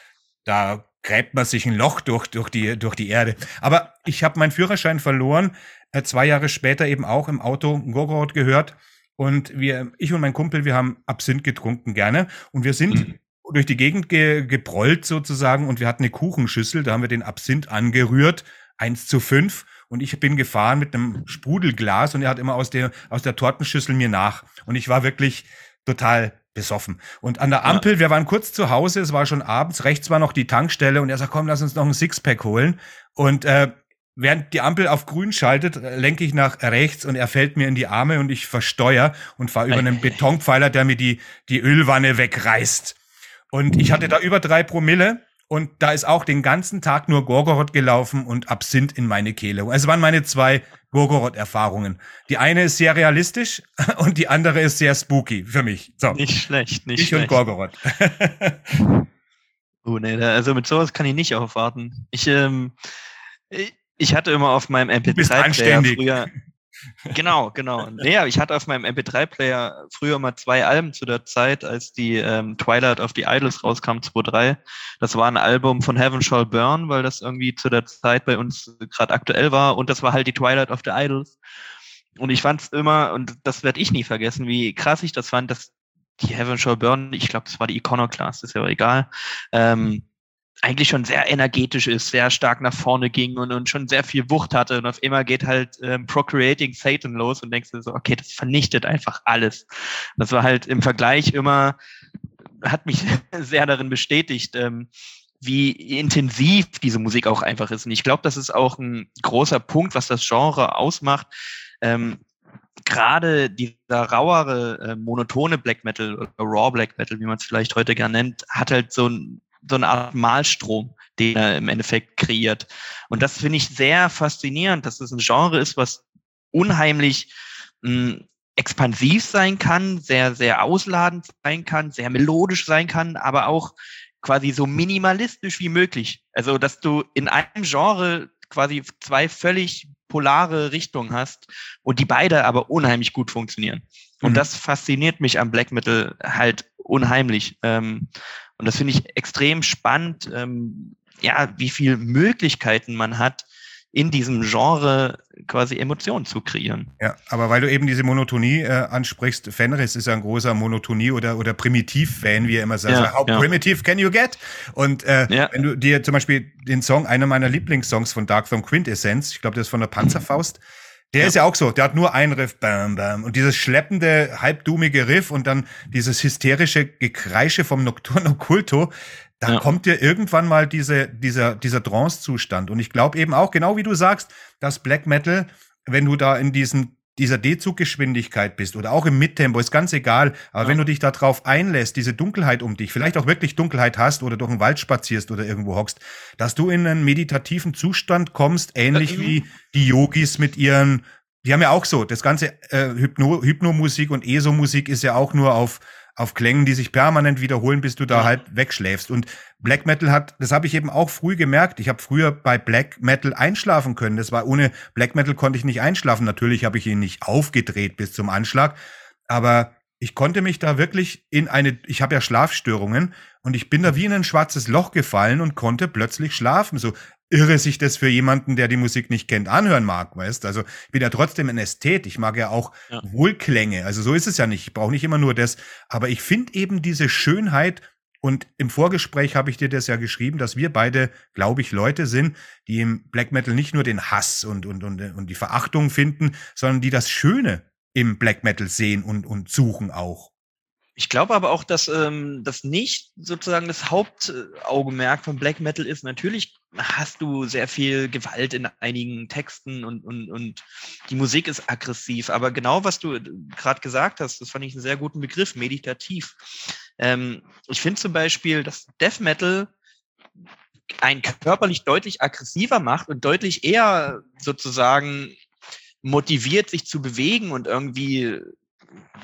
da gräbt man sich ein Loch durch, durch, die, durch die Erde. Aber ich habe meinen Führerschein verloren, äh, zwei Jahre später eben auch im Auto Gorgoroth gehört. Und wir, ich und mein Kumpel, wir haben Absinth getrunken gerne. Und wir sind mhm. durch die Gegend ge, geprollt sozusagen und wir hatten eine Kuchenschüssel, da haben wir den Absinth angerührt, eins zu fünf. Und ich bin gefahren mit einem Sprudelglas und er hat immer aus der, aus der Tortenschüssel mir nach. Und ich war wirklich total besoffen. Und an der Ampel, ja. wir waren kurz zu Hause, es war schon abends, rechts war noch die Tankstelle und er sagt, komm, lass uns noch ein Sixpack holen. Und äh, Während die Ampel auf grün schaltet, lenke ich nach rechts und er fällt mir in die Arme und ich versteuere und fahre über einen Betonpfeiler, der mir die, die Ölwanne wegreißt. Und ich hatte da über drei Promille und da ist auch den ganzen Tag nur Gorgoroth gelaufen und Absinth in meine Kehle. Es waren meine zwei Gorgoroth-Erfahrungen. Die eine ist sehr realistisch und die andere ist sehr spooky für mich. So. Nicht schlecht, nicht ich schlecht. Ich und Gorgoroth. oh nee, also mit sowas kann ich nicht aufwarten. Ich, ähm, ich hatte immer auf meinem MP3-Player früher Genau, genau. Nee, ich hatte auf meinem MP3-Player früher mal zwei Alben zu der Zeit, als die ähm, Twilight of the Idols rauskam, 2.3. Das war ein Album von Heaven Shall Burn, weil das irgendwie zu der Zeit bei uns gerade aktuell war. Und das war halt die Twilight of the Idols. Und ich fand es immer, und das werde ich nie vergessen, wie krass ich das fand, dass die Heaven Shall Burn, ich glaube, das war die Iconoclast, ist ja aber egal, ähm, eigentlich schon sehr energetisch ist, sehr stark nach vorne ging und, und schon sehr viel Wucht hatte. Und auf einmal geht halt ähm, Procreating Satan los und denkst du so, okay, das vernichtet einfach alles. Das war halt im Vergleich immer, hat mich sehr darin bestätigt, ähm, wie intensiv diese Musik auch einfach ist. Und ich glaube, das ist auch ein großer Punkt, was das Genre ausmacht. Ähm, gerade dieser rauere, äh, monotone Black Metal oder Raw Black Metal, wie man es vielleicht heute gern nennt, hat halt so ein so eine Art Malstrom, den er im Endeffekt kreiert. Und das finde ich sehr faszinierend, dass es ein Genre ist, was unheimlich mh, hm, expansiv sein kann, sehr, sehr ausladend sein kann, sehr melodisch sein kann, aber auch quasi so minimalistisch wie möglich. Also, dass du in einem Genre quasi zwei völlig polare Richtungen hast und die beide aber unheimlich gut funktionieren. Und mhm. das fasziniert mich am Black Metal halt unheimlich. Ähm, und das finde ich extrem spannend, ähm, ja, wie viel Möglichkeiten man hat, in diesem Genre quasi Emotionen zu kreieren. Ja, aber weil du eben diese Monotonie äh, ansprichst, Fenris ist ja ein großer Monotonie- oder, oder Primitiv-Fan, wie er immer sagt. Ja, How ja. primitive can you get? Und äh, ja. wenn du dir zum Beispiel den Song, einer meiner Lieblingssongs von Dark Throne Quintessence, ich glaube, das ist von der Panzerfaust, der ja. ist ja auch so, der hat nur ein Riff, bam, bam. Und dieses schleppende, halbdumige Riff und dann dieses hysterische Gekreische vom Nocturno Culto, da ja. kommt dir irgendwann mal diese, dieser, dieser Trance-Zustand. Und ich glaube eben auch, genau wie du sagst, dass Black Metal, wenn du da in diesen dieser D-Zuggeschwindigkeit bist oder auch im Mittempo, ist ganz egal. Aber ja. wenn du dich darauf einlässt, diese Dunkelheit um dich, vielleicht auch wirklich Dunkelheit hast oder durch den Wald spazierst oder irgendwo hockst, dass du in einen meditativen Zustand kommst, ähnlich äh, wie die Yogis mit ihren, die haben ja auch so, das ganze äh, Hypno, Hypnomusik und ESO-Musik ist ja auch nur auf auf Klängen, die sich permanent wiederholen, bis du da ja. halt wegschläfst. Und Black Metal hat, das habe ich eben auch früh gemerkt. Ich habe früher bei Black Metal einschlafen können. Das war ohne Black Metal konnte ich nicht einschlafen. Natürlich habe ich ihn nicht aufgedreht bis zum Anschlag, aber ich konnte mich da wirklich in eine, ich habe ja Schlafstörungen und ich bin da wie in ein schwarzes Loch gefallen und konnte plötzlich schlafen. So irre sich das für jemanden, der die Musik nicht kennt, anhören mag, weißt? Also ich bin ja trotzdem ein Ästhet. Ich mag ja auch ja. Wohlklänge. Also so ist es ja nicht. Ich brauche nicht immer nur das. Aber ich finde eben diese Schönheit und im Vorgespräch habe ich dir das ja geschrieben, dass wir beide, glaube ich, Leute sind, die im Black Metal nicht nur den Hass und, und, und, und die Verachtung finden, sondern die das Schöne im Black Metal sehen und, und suchen auch. Ich glaube aber auch, dass ähm, das nicht sozusagen das Hauptaugenmerk von Black Metal ist. Natürlich hast du sehr viel Gewalt in einigen Texten und, und, und die Musik ist aggressiv. Aber genau was du gerade gesagt hast, das fand ich einen sehr guten Begriff, meditativ. Ähm, ich finde zum Beispiel, dass Death Metal einen körperlich deutlich aggressiver macht und deutlich eher sozusagen motiviert, sich zu bewegen und irgendwie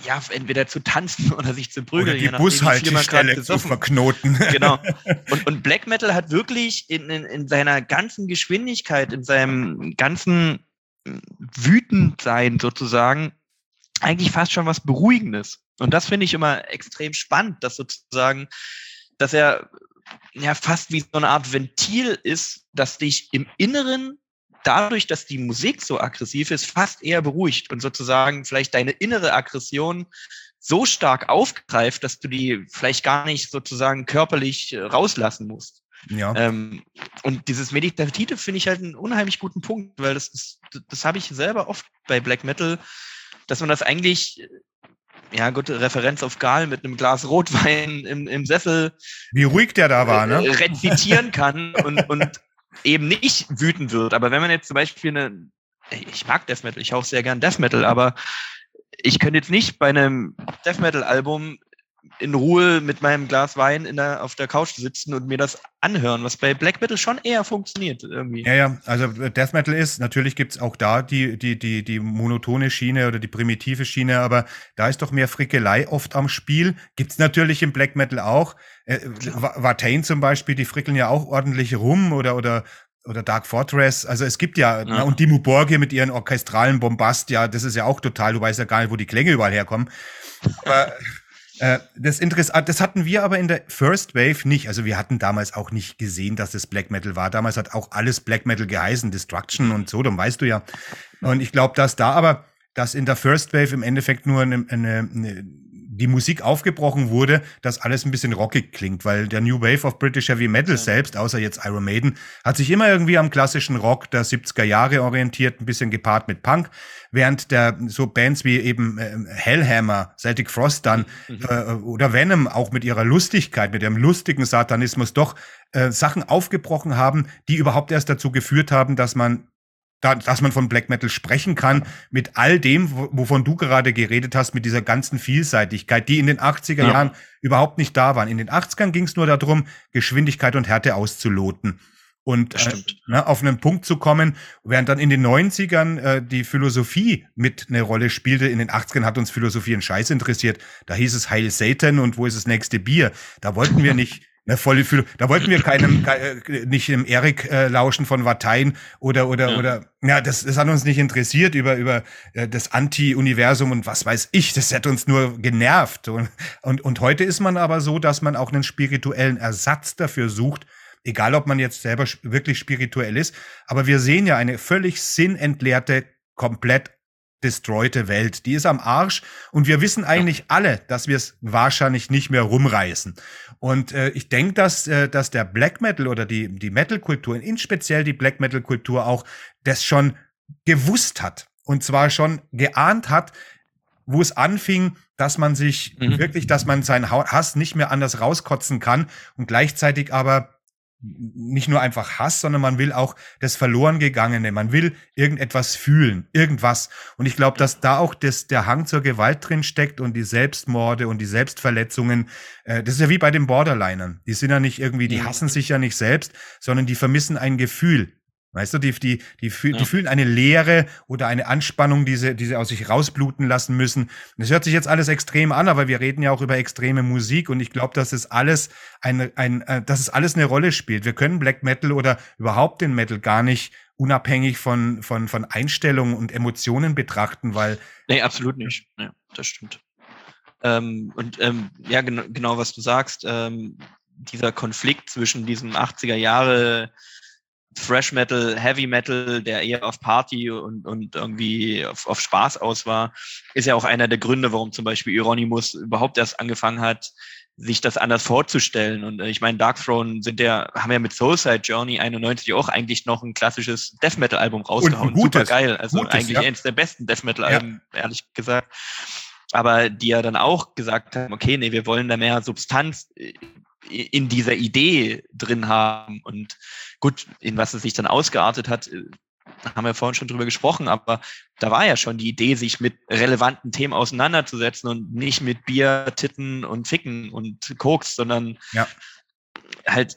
ja, entweder zu tanzen oder sich zu prügeln. Oder die Bushaltestelle zu verknoten. Genau. Und, und Black Metal hat wirklich in, in, in seiner ganzen Geschwindigkeit, in seinem ganzen Wütendsein sozusagen, eigentlich fast schon was Beruhigendes. Und das finde ich immer extrem spannend, dass sozusagen, dass er ja fast wie so eine Art Ventil ist, das dich im Inneren dadurch, dass die Musik so aggressiv ist, fast eher beruhigt und sozusagen vielleicht deine innere Aggression so stark aufgreift, dass du die vielleicht gar nicht sozusagen körperlich äh, rauslassen musst. Ja. Ähm, und dieses Meditative finde ich halt einen unheimlich guten Punkt, weil das, das, das habe ich selber oft bei Black Metal, dass man das eigentlich, ja, gute Referenz auf Gal mit einem Glas Rotwein im, im Sessel. Wie ruhig der da war, ne? Äh, rezitieren kann und, und eben nicht wütend wird. Aber wenn man jetzt zum Beispiel eine, ich mag Death Metal, ich auch sehr gern Death Metal, aber ich könnte jetzt nicht bei einem Death Metal Album in Ruhe mit meinem Glas Wein in der, auf der Couch sitzen und mir das anhören, was bei Black Metal schon eher funktioniert irgendwie. Ja, ja, also Death Metal ist, natürlich gibt es auch da die, die, die, die monotone Schiene oder die primitive Schiene, aber da ist doch mehr Frickelei oft am Spiel. Gibt es natürlich im Black Metal auch. Äh, Watain zum Beispiel, die frickeln ja auch ordentlich rum oder, oder oder Dark Fortress. Also es gibt ja, ja. Na, und Dimo Borgir mit ihren orchestralen Bombast, ja, das ist ja auch total, du weißt ja gar nicht, wo die Klänge überall herkommen. Aber äh, das Interessant, das hatten wir aber in der First Wave nicht. Also wir hatten damals auch nicht gesehen, dass das Black Metal war. Damals hat auch alles Black Metal geheißen, Destruction und so, dann weißt du ja. Und ich glaube, dass da aber, dass in der First Wave im Endeffekt nur eine, eine, eine die Musik aufgebrochen wurde, dass alles ein bisschen rockig klingt, weil der New Wave of British Heavy Metal ja. selbst, außer jetzt Iron Maiden, hat sich immer irgendwie am klassischen Rock der 70er Jahre orientiert, ein bisschen gepaart mit Punk, während der so Bands wie eben äh, Hellhammer, Celtic Frost dann mhm. äh, oder Venom auch mit ihrer Lustigkeit, mit ihrem lustigen Satanismus doch äh, Sachen aufgebrochen haben, die überhaupt erst dazu geführt haben, dass man da, dass man von Black Metal sprechen kann, mit all dem, wovon du gerade geredet hast, mit dieser ganzen Vielseitigkeit, die in den 80er ja. Jahren überhaupt nicht da waren. In den 80ern ging es nur darum, Geschwindigkeit und Härte auszuloten und äh, ne, auf einen Punkt zu kommen, während dann in den 90ern äh, die Philosophie mit eine Rolle spielte. In den 80ern hat uns Philosophie ein Scheiß interessiert. Da hieß es Heil Satan und wo ist das nächste Bier? Da wollten wir nicht Ne, voll Philo da wollten wir keinem, äh, nicht dem Erik äh, lauschen von Watein oder, oder, ja. oder, ja, das, das hat uns nicht interessiert über, über äh, das Anti-Universum und was weiß ich, das hat uns nur genervt. Und, und, und heute ist man aber so, dass man auch einen spirituellen Ersatz dafür sucht, egal ob man jetzt selber wirklich spirituell ist, aber wir sehen ja eine völlig sinnentleerte, komplett destroyte Welt. Die ist am Arsch und wir wissen eigentlich alle, dass wir es wahrscheinlich nicht mehr rumreißen. Und äh, ich denke, dass, äh, dass der Black Metal oder die, die Metal-Kultur, in speziell die Black Metal-Kultur auch das schon gewusst hat. Und zwar schon geahnt hat, wo es anfing, dass man sich mhm. wirklich, dass man seinen Hass nicht mehr anders rauskotzen kann und gleichzeitig aber nicht nur einfach Hass, sondern man will auch das Verlorengegangene, man will irgendetwas fühlen, irgendwas. Und ich glaube, dass da auch das, der Hang zur Gewalt drin steckt und die Selbstmorde und die Selbstverletzungen. Äh, das ist ja wie bei den Borderlinern. Die sind ja nicht irgendwie, die hassen sich ja nicht selbst, sondern die vermissen ein Gefühl. Weißt du, die, die, die, fühl, ja. die fühlen eine Leere oder eine Anspannung, die sie, die sie aus sich rausbluten lassen müssen. Das hört sich jetzt alles extrem an, aber wir reden ja auch über extreme Musik und ich glaube, dass es alles ein, ein, äh, dass es alles eine Rolle spielt. Wir können Black Metal oder überhaupt den Metal gar nicht unabhängig von, von, von Einstellungen und Emotionen betrachten, weil. Nee, absolut nicht. Ja, das stimmt. Ähm, und ähm, ja, genau, genau was du sagst, ähm, dieser Konflikt zwischen diesem 80er Jahre Thrash Metal, Heavy Metal, der eher auf Party und, und irgendwie auf, auf Spaß aus war, ist ja auch einer der Gründe, warum zum Beispiel Euronymous überhaupt erst angefangen hat, sich das anders vorzustellen. Und äh, ich meine, Dark Throne sind ja, haben ja mit Soulside Journey 91 auch eigentlich noch ein klassisches Death Metal Album rausgehauen. Super geil. Also gutes, eigentlich ja. eines der besten Death Metal Alben, ja. ehrlich gesagt. Aber die ja dann auch gesagt haben, okay, nee, wir wollen da mehr Substanz äh, in dieser Idee drin haben. Und gut, in was es sich dann ausgeartet hat, äh, haben wir vorhin schon drüber gesprochen, aber da war ja schon die Idee, sich mit relevanten Themen auseinanderzusetzen und nicht mit Bier, Titten und Ficken und Koks, sondern ja. halt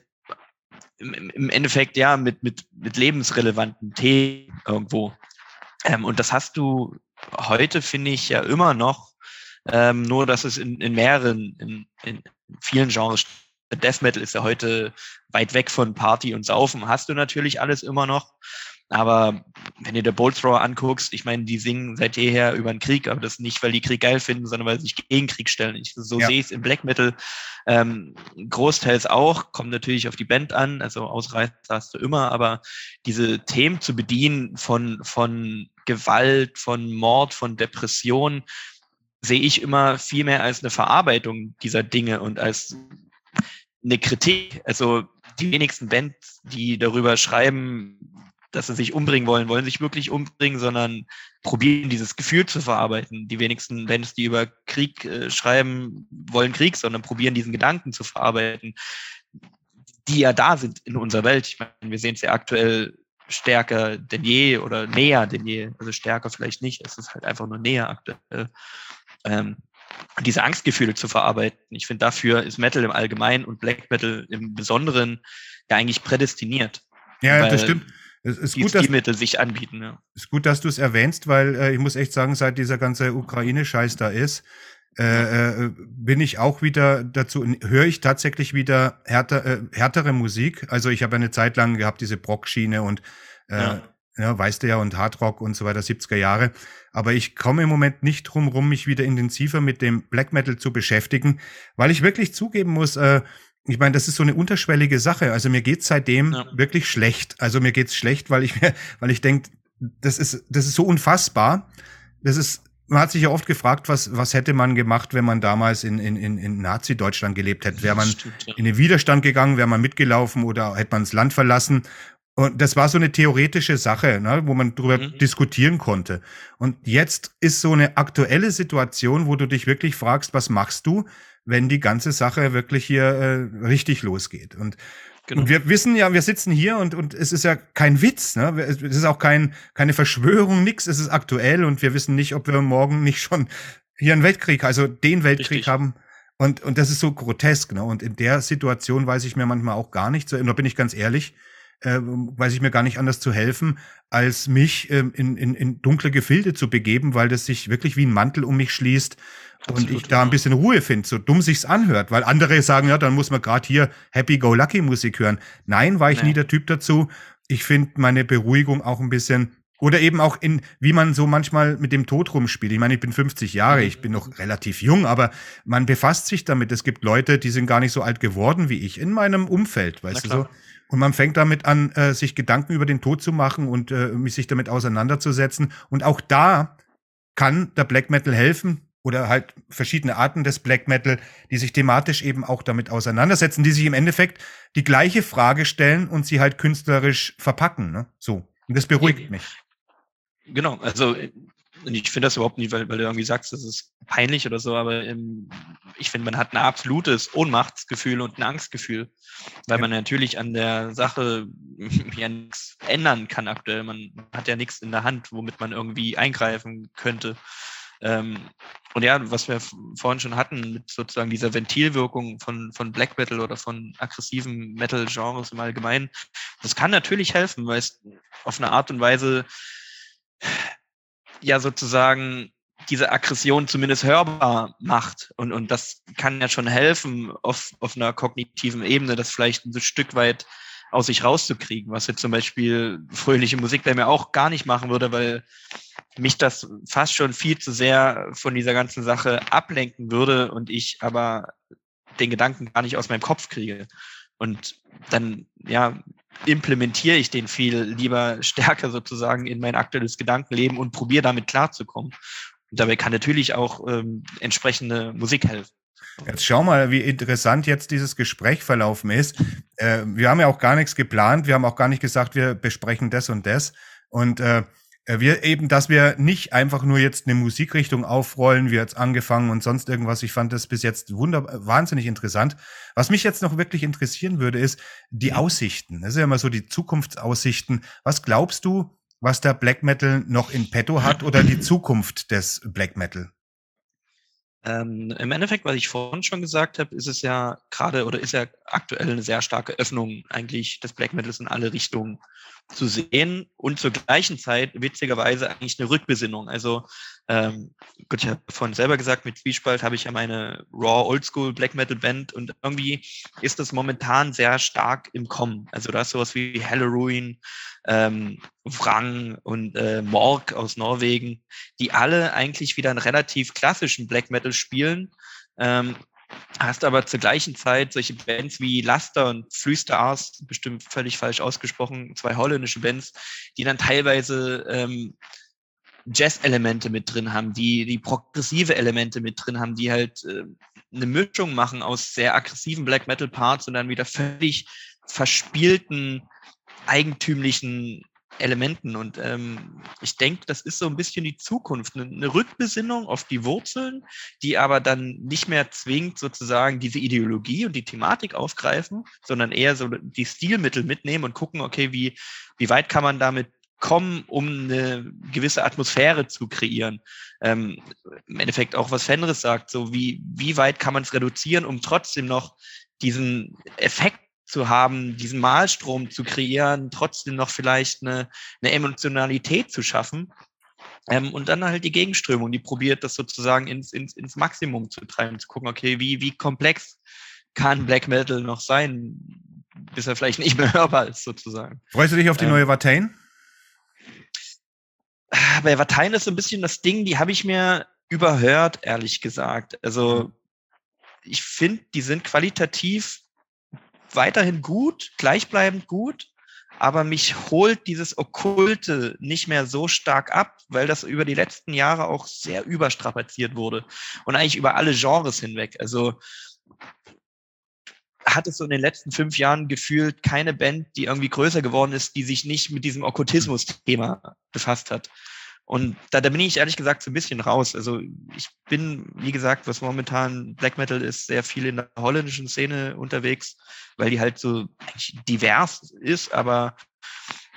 im, im, Endeffekt ja mit, mit, mit lebensrelevanten Themen irgendwo. Ähm, und das hast du heute, finde ich, ja immer noch, ähm, nur dass es in, in mehreren, in, in vielen Genres Death Metal ist ja heute weit weg von Party und Saufen. Hast du natürlich alles immer noch. Aber wenn du dir Bolt Thrower anguckst, ich meine, die singen seit jeher über den Krieg, aber das nicht, weil die Krieg geil finden, sondern weil sie sich gegen Krieg stellen. Ich, so ja. sehe ich es im Black Metal ähm, großteils auch, kommt natürlich auf die Band an, also Ausreißer hast du immer, aber diese Themen zu bedienen von, von Gewalt, von Mord, von Depression, sehe ich immer viel mehr als eine Verarbeitung dieser Dinge und als eine Kritik. Also die wenigsten Bands, die darüber schreiben, dass sie sich umbringen wollen, wollen sich wirklich umbringen, sondern probieren dieses Gefühl zu verarbeiten. Die wenigsten Bands, die über Krieg äh, schreiben, wollen Krieg, sondern probieren diesen Gedanken zu verarbeiten, die ja da sind in unserer Welt. Ich meine, wir sehen es ja aktuell stärker denn je oder näher denn je. Also stärker vielleicht nicht, es ist halt einfach nur näher aktuell. Ähm, diese Angstgefühle zu verarbeiten. Ich finde, dafür ist Metal im Allgemeinen und Black Metal im Besonderen ja eigentlich prädestiniert. Ja, das stimmt. Es ist gut, dass, Mittel sich anbieten. Ja. ist gut, dass du es erwähnst, weil äh, ich muss echt sagen, seit dieser ganze Ukraine-Scheiß da ist, äh, äh, bin ich auch wieder dazu, höre ich tatsächlich wieder härter, äh, härtere Musik. Also ich habe eine Zeit lang gehabt, diese Brock-Schiene und äh, ja. Ja, weißt du ja, und Hardrock und so weiter, 70er Jahre. Aber ich komme im Moment nicht drum rum, mich wieder intensiver mit dem Black Metal zu beschäftigen, weil ich wirklich zugeben muss, äh, ich meine, das ist so eine unterschwellige Sache. Also mir geht's seitdem ja. wirklich schlecht. Also mir geht's schlecht, weil ich mir, weil ich denke, das ist, das ist so unfassbar. Das ist man hat sich ja oft gefragt, was, was hätte man gemacht, wenn man damals in, in, in Nazi-Deutschland gelebt hätte. Wäre man stimmt, ja. in den Widerstand gegangen, wäre man mitgelaufen oder hätte man das Land verlassen? Und das war so eine theoretische Sache, ne, wo man darüber mhm. diskutieren konnte. Und jetzt ist so eine aktuelle Situation, wo du dich wirklich fragst, was machst du, wenn die ganze Sache wirklich hier äh, richtig losgeht? Und Genau. Und wir wissen ja, wir sitzen hier und, und es ist ja kein Witz, ne? Es ist auch kein, keine Verschwörung, nix. Es ist aktuell und wir wissen nicht, ob wir morgen nicht schon hier einen Weltkrieg, also den Weltkrieg Richtig. haben. Und, und das ist so grotesk, ne? Und in der Situation weiß ich mir manchmal auch gar nicht, so, da bin ich ganz ehrlich, äh, weiß ich mir gar nicht anders zu helfen, als mich äh, in, in, in dunkle Gefilde zu begeben, weil das sich wirklich wie ein Mantel um mich schließt Absolut, und ich da ein bisschen Ruhe finde, so dumm sich's anhört, weil andere sagen, ja, dann muss man gerade hier Happy-Go-Lucky-Musik hören. Nein, war ich nee. nie der Typ dazu. Ich finde meine Beruhigung auch ein bisschen oder eben auch in, wie man so manchmal mit dem Tod rumspielt. Ich meine, ich bin 50 Jahre, ich bin noch relativ jung, aber man befasst sich damit. Es gibt Leute, die sind gar nicht so alt geworden wie ich in meinem Umfeld, weißt du so. Und man fängt damit an, äh, sich Gedanken über den Tod zu machen und äh, sich damit auseinanderzusetzen. Und auch da kann der Black Metal helfen, oder halt verschiedene Arten des Black Metal, die sich thematisch eben auch damit auseinandersetzen, die sich im Endeffekt die gleiche Frage stellen und sie halt künstlerisch verpacken. Ne? So. Und das beruhigt mich. Genau, also ich finde das überhaupt nicht, weil, weil du irgendwie sagst, das ist peinlich oder so, aber ähm, ich finde, man hat ein absolutes Ohnmachtsgefühl und ein Angstgefühl, weil ja. man natürlich an der Sache ja nichts ändern kann aktuell. Man hat ja nichts in der Hand, womit man irgendwie eingreifen könnte. Ähm, und ja, was wir vorhin schon hatten, mit sozusagen dieser Ventilwirkung von, von Black Metal oder von aggressiven Metal-Genres im Allgemeinen, das kann natürlich helfen, weil es auf eine Art und Weise ja sozusagen diese Aggression zumindest hörbar macht. Und, und das kann ja schon helfen, auf, auf einer kognitiven Ebene, das vielleicht ein Stück weit aus sich rauszukriegen, was jetzt zum Beispiel fröhliche Musik bei mir auch gar nicht machen würde, weil mich das fast schon viel zu sehr von dieser ganzen Sache ablenken würde und ich aber den Gedanken gar nicht aus meinem Kopf kriege. Und dann, ja, implementiere ich den viel lieber stärker sozusagen in mein aktuelles Gedankenleben und probiere damit klarzukommen. Und dabei kann natürlich auch ähm, entsprechende Musik helfen. Jetzt schau mal, wie interessant jetzt dieses Gespräch verlaufen ist. Äh, wir haben ja auch gar nichts geplant. Wir haben auch gar nicht gesagt, wir besprechen das und das. Und äh, wir eben, dass wir nicht einfach nur jetzt eine Musikrichtung aufrollen, wie jetzt angefangen und sonst irgendwas. Ich fand das bis jetzt wunderbar, wahnsinnig interessant. Was mich jetzt noch wirklich interessieren würde, ist die Aussichten. Das ist ja immer so die Zukunftsaussichten. Was glaubst du, was der Black Metal noch in petto hat oder die Zukunft des Black Metal? Ähm, Im Endeffekt, was ich vorhin schon gesagt habe, ist es ja gerade oder ist ja aktuell eine sehr starke Öffnung eigentlich des Black Metals in alle Richtungen zu sehen und zur gleichen Zeit witzigerweise eigentlich eine Rückbesinnung. Also ähm, gut, ich habe vorhin selber gesagt, mit Zwiespalt habe ich ja meine Raw Oldschool Black Metal Band und irgendwie ist das momentan sehr stark im Kommen. Also da ist sowas wie Halloween, ähm, Wrang und äh, Morg aus Norwegen, die alle eigentlich wieder einen relativ klassischen Black Metal spielen. Ähm, hast aber zur gleichen Zeit solche Bands wie Laster und Three Stars, bestimmt völlig falsch ausgesprochen, zwei holländische Bands, die dann teilweise ähm, Jazz-Elemente mit drin haben, die, die progressive Elemente mit drin haben, die halt äh, eine Mischung machen aus sehr aggressiven Black Metal Parts und dann wieder völlig verspielten, eigentümlichen Elementen. Und ähm, ich denke, das ist so ein bisschen die Zukunft, eine, Rückbesinnung auf die Wurzeln, die aber dann nicht mehr zwingt, sozusagen diese Ideologie und die Thematik aufgreifen, sondern eher so die Stilmittel mitnehmen und gucken, okay, wie, wie weit kann man damit kommen, um eine gewisse Atmosphäre zu kreieren. Ähm, Im Endeffekt auch, was Fenris sagt, so wie, wie weit kann man es reduzieren, um trotzdem noch diesen Effekt zu haben, diesen Malstrom zu kreieren, trotzdem noch vielleicht eine, eine Emotionalität zu schaffen. Ähm, und dann halt die Gegenströmung, die probiert das sozusagen ins, ins, ins Maximum zu treiben, zu gucken, okay, wie, wie komplex kann Black Metal noch sein, bis er vielleicht nicht mehr hörbar ist, sozusagen. Freust du dich auf die ähm, neue Vatain? Bei Vatain ist so ein bisschen das Ding, die habe ich mir überhört, ehrlich gesagt. Also mhm. ich finde, die sind qualitativ weiterhin gut, gleichbleibend gut, aber mich holt dieses Okkulte nicht mehr so stark ab, weil das über die letzten Jahre auch sehr überstrapaziert wurde und eigentlich über alle Genres hinweg. Also hat es so in den letzten fünf Jahren gefühlt keine Band, die irgendwie größer geworden ist, die sich nicht mit diesem Okkultismus-Thema befasst hat. Und da, da bin ich ehrlich gesagt so ein bisschen raus. Also ich bin, wie gesagt, was momentan Black Metal ist, sehr viel in der holländischen Szene unterwegs, weil die halt so divers ist, aber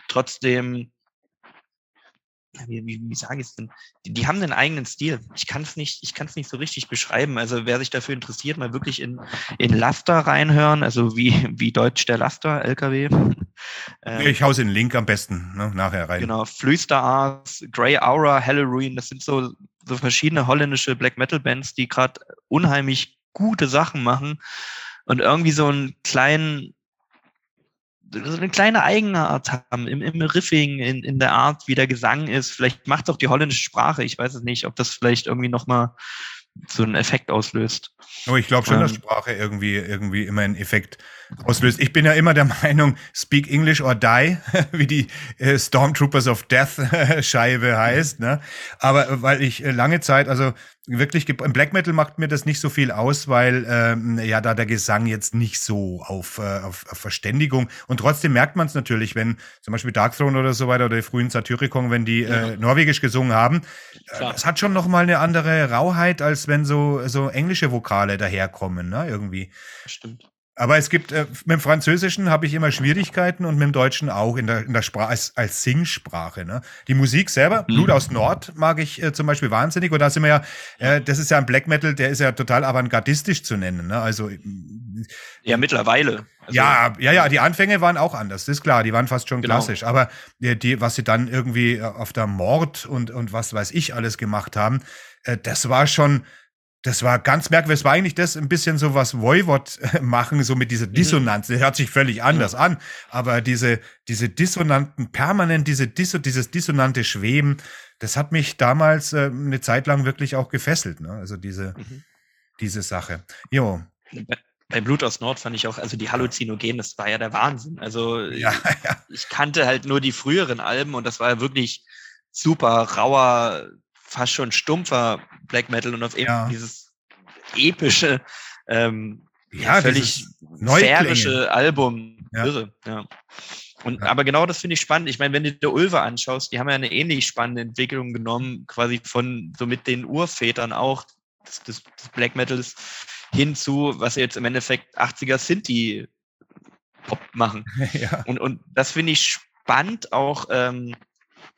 trotzdem wie, wie, wie sage ich es denn? Die, die, haben einen eigenen Stil. Ich kann es nicht, ich kann es nicht so richtig beschreiben. Also wer sich dafür interessiert, mal wirklich in, in Laster reinhören, also wie, wie deutsch der Laster, LKW. Ähm, ich hau's in den Link am besten, ne, nachher rein. Genau, Flüster Ars, Grey Aura, Halloween, das sind so, so verschiedene holländische Black Metal Bands, die gerade unheimlich gute Sachen machen und irgendwie so einen kleinen so eine kleine Eigenart haben im, im Riffing, in, in der Art, wie der Gesang ist. Vielleicht macht auch die holländische Sprache. Ich weiß es nicht, ob das vielleicht irgendwie nochmal so einen Effekt auslöst. Oh, ich glaube schon, ähm, dass Sprache irgendwie, irgendwie immer einen Effekt auslöst. Ich bin ja immer der Meinung, speak English or die, wie die äh, Stormtroopers of Death Scheibe heißt. Ne? Aber äh, weil ich äh, lange Zeit, also wirklich, im Black Metal macht mir das nicht so viel aus, weil ähm, ja da der Gesang jetzt nicht so auf, äh, auf, auf Verständigung und trotzdem merkt man es natürlich, wenn zum Beispiel Darkthrone oder so weiter oder die frühen Satyricon, wenn die ja. äh, Norwegisch gesungen haben, äh, es hat schon noch mal eine andere Rauheit, als wenn so so englische Vokale daherkommen, ne? Irgendwie. Stimmt. Aber es gibt, äh, mit dem Französischen habe ich immer Schwierigkeiten und mit dem Deutschen auch in der, in der Sprache, als, als Singsprache. Ne? Die Musik selber, mhm. Blut aus Nord, mag ich äh, zum Beispiel wahnsinnig. Und da sind wir ja, äh, das ist ja ein Black Metal, der ist ja total avantgardistisch zu nennen. Ne? Also Ja, mittlerweile. Also, ja, ja, ja, die Anfänge waren auch anders, das ist klar, die waren fast schon genau. klassisch. Aber die, die, was sie dann irgendwie äh, auf der Mord und, und was weiß ich alles gemacht haben, äh, das war schon das war ganz merkwürdig. Es war eigentlich das ein bisschen so was Voivod machen, so mit dieser mhm. Dissonanz. Das hört sich völlig anders ja. an. Aber diese, diese dissonanten, permanent diese Disso, dieses dissonante Schweben, das hat mich damals äh, eine Zeit lang wirklich auch gefesselt. Ne? Also diese, mhm. diese Sache. Jo. Bei Blut aus Nord fand ich auch, also die Halluzinogen, das war ja der Wahnsinn. Also ja, ja. ich kannte halt nur die früheren Alben und das war ja wirklich super rauer, fast schon stumpfer Black Metal und auf eben ja. dieses epische, ähm, ja, völlig sphärische Album. Ja. Irre, ja. Und, ja. aber genau das finde ich spannend. Ich meine, wenn du dir Ulva anschaust, die haben ja eine ähnlich spannende Entwicklung genommen, quasi von so mit den Urvätern auch des, des, des Black Metals hinzu, was sie jetzt im Endeffekt 80er Sinti Pop machen. Ja. Und, und das finde ich spannend auch, ähm,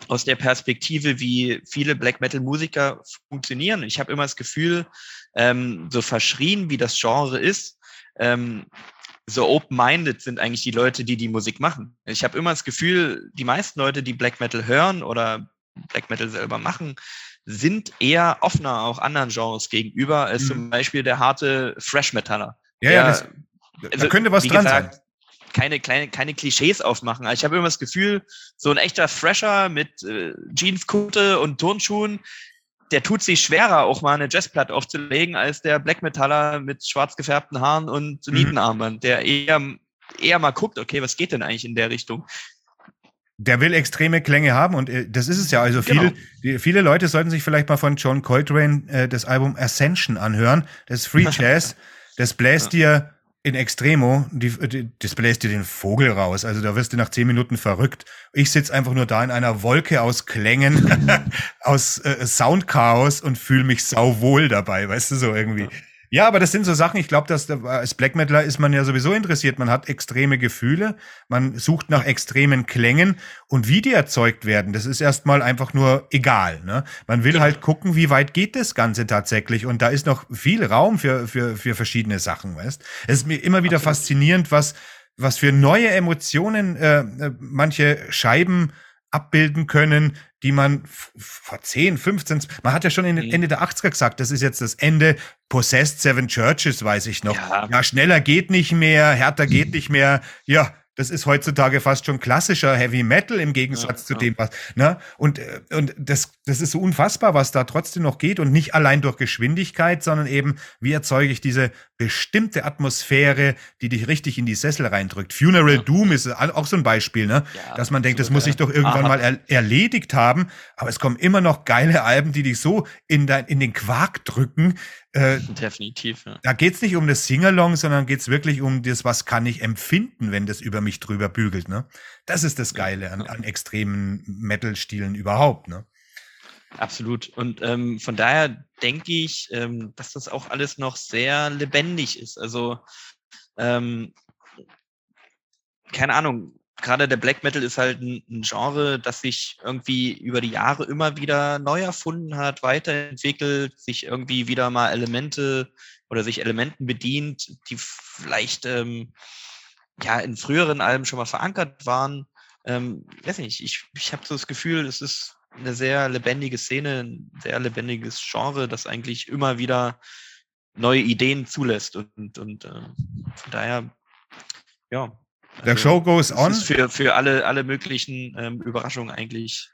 aus der Perspektive, wie viele Black Metal Musiker funktionieren. Ich habe immer das Gefühl, ähm, so verschrien wie das Genre ist, ähm, so open-minded sind eigentlich die Leute, die die Musik machen. Ich habe immer das Gefühl, die meisten Leute, die Black Metal hören oder Black Metal selber machen, sind eher offener auch anderen Genres gegenüber als mhm. zum Beispiel der harte Fresh Metaller. Ja, ja, das, da also, könnte was dran gesagt, sein keine, kleine, keine Klischees aufmachen. Also ich habe immer das Gefühl, so ein echter Fresher mit äh, Jeanskutte und Turnschuhen, der tut sich schwerer, auch mal eine Jazzplatte aufzulegen, als der Black Metaller mit schwarz gefärbten Haaren und mhm. Nietenarmband, der eher, eher mal guckt, okay, was geht denn eigentlich in der Richtung? Der will extreme Klänge haben und äh, das ist es ja. Also viele, genau. viele Leute sollten sich vielleicht mal von John Coltrane äh, das Album Ascension anhören. Das ist Free Jazz. das bläst ja. dir in Extremo, die, die, das bläst dir den Vogel raus. Also da wirst du nach zehn Minuten verrückt. Ich sitze einfach nur da in einer Wolke aus Klängen, aus äh, Soundchaos und fühle mich sauwohl dabei, weißt du, so irgendwie. Ja, aber das sind so Sachen, ich glaube, dass als Black Metaler ist man ja sowieso interessiert. Man hat extreme Gefühle, man sucht nach extremen Klängen und wie die erzeugt werden, das ist erstmal einfach nur egal. Ne? Man will halt gucken, wie weit geht das Ganze tatsächlich und da ist noch viel Raum für, für, für verschiedene Sachen, weißt? Es ist mir immer wieder Absolut. faszinierend, was, was für neue Emotionen äh, äh manche Scheiben abbilden können, die man vor 10, 15, man hat ja schon mhm. Ende der 80er gesagt, das ist jetzt das Ende Possessed Seven Churches, weiß ich noch. Ja, ja schneller geht nicht mehr, härter geht nicht mehr. Ja, das ist heutzutage fast schon klassischer Heavy Metal im Gegensatz ja, zu ja. dem, was, ne? Und, äh, und das, das ist so unfassbar, was da trotzdem noch geht und nicht allein durch Geschwindigkeit, sondern eben, wie erzeuge ich diese bestimmte Atmosphäre, die dich richtig in die Sessel reindrückt. Funeral ja. Doom ist auch so ein Beispiel, ne? Dass man denkt, das muss sich doch irgendwann Aha. mal er erledigt haben, aber es kommen immer noch geile Alben, die dich so in, dein, in den Quark drücken, äh, Definitiv, ja. Da geht es nicht um das Singalong, sondern geht es wirklich um das, was kann ich empfinden, wenn das über mich drüber bügelt. Ne? Das ist das Geile an, an extremen Metal-Stilen überhaupt. Ne? Absolut. Und ähm, von daher denke ich, ähm, dass das auch alles noch sehr lebendig ist. Also, ähm, keine Ahnung, gerade der Black Metal ist halt ein, ein, Genre, das sich irgendwie über die Jahre immer wieder neu erfunden hat, weiterentwickelt, sich irgendwie wieder mal Elemente oder sich Elementen bedient, die vielleicht ähm, ja in früheren Alben schon mal verankert waren. Ähm, weiß nicht, ich, ich habe so das Gefühl, es ist eine sehr lebendige Szene, ein sehr lebendiges Genre, das eigentlich immer wieder neue Ideen zulässt und, und äh, von daher ja, The also, show goes on. Ist für, für alle, alle möglichen ähm, Überraschungen eigentlich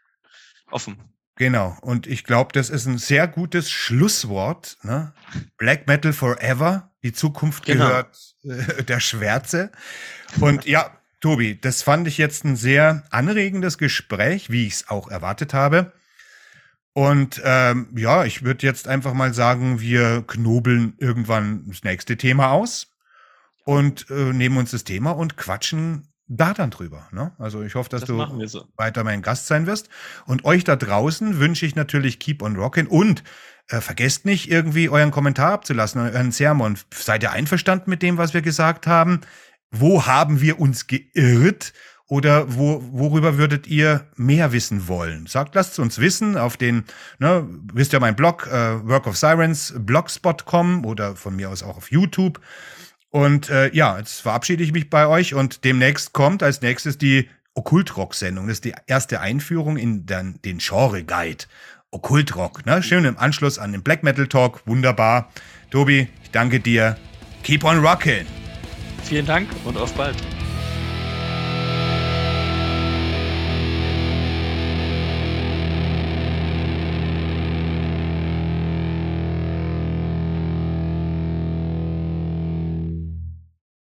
offen. Genau. Und ich glaube, das ist ein sehr gutes Schlusswort. Ne? Black Metal Forever. Die Zukunft genau. gehört äh, der Schwärze. Und ja, Tobi, das fand ich jetzt ein sehr anregendes Gespräch, wie ich es auch erwartet habe. Und ähm, ja, ich würde jetzt einfach mal sagen, wir knobeln irgendwann das nächste Thema aus und äh, nehmen uns das Thema und quatschen da dann drüber. Ne? Also ich hoffe, dass das du so. weiter mein Gast sein wirst. Und euch da draußen wünsche ich natürlich Keep on Rockin' und äh, vergesst nicht, irgendwie euren Kommentar abzulassen, euren Sermon. Seid ihr einverstanden mit dem, was wir gesagt haben? Wo haben wir uns geirrt? Oder wo, worüber würdet ihr mehr wissen wollen? Sagt, lasst es uns wissen auf den, ne, wisst ihr, mein Blog, äh, Work of Sirens, blogspot.com oder von mir aus auch auf YouTube. Und äh, ja, jetzt verabschiede ich mich bei euch und demnächst kommt als nächstes die Okkultrock-Sendung. Das ist die erste Einführung in den, den Genre-Guide. Okkultrock, ne? Schön im Anschluss an den Black Metal Talk. Wunderbar. Tobi, ich danke dir. Keep on rockin'. Vielen Dank und auf bald.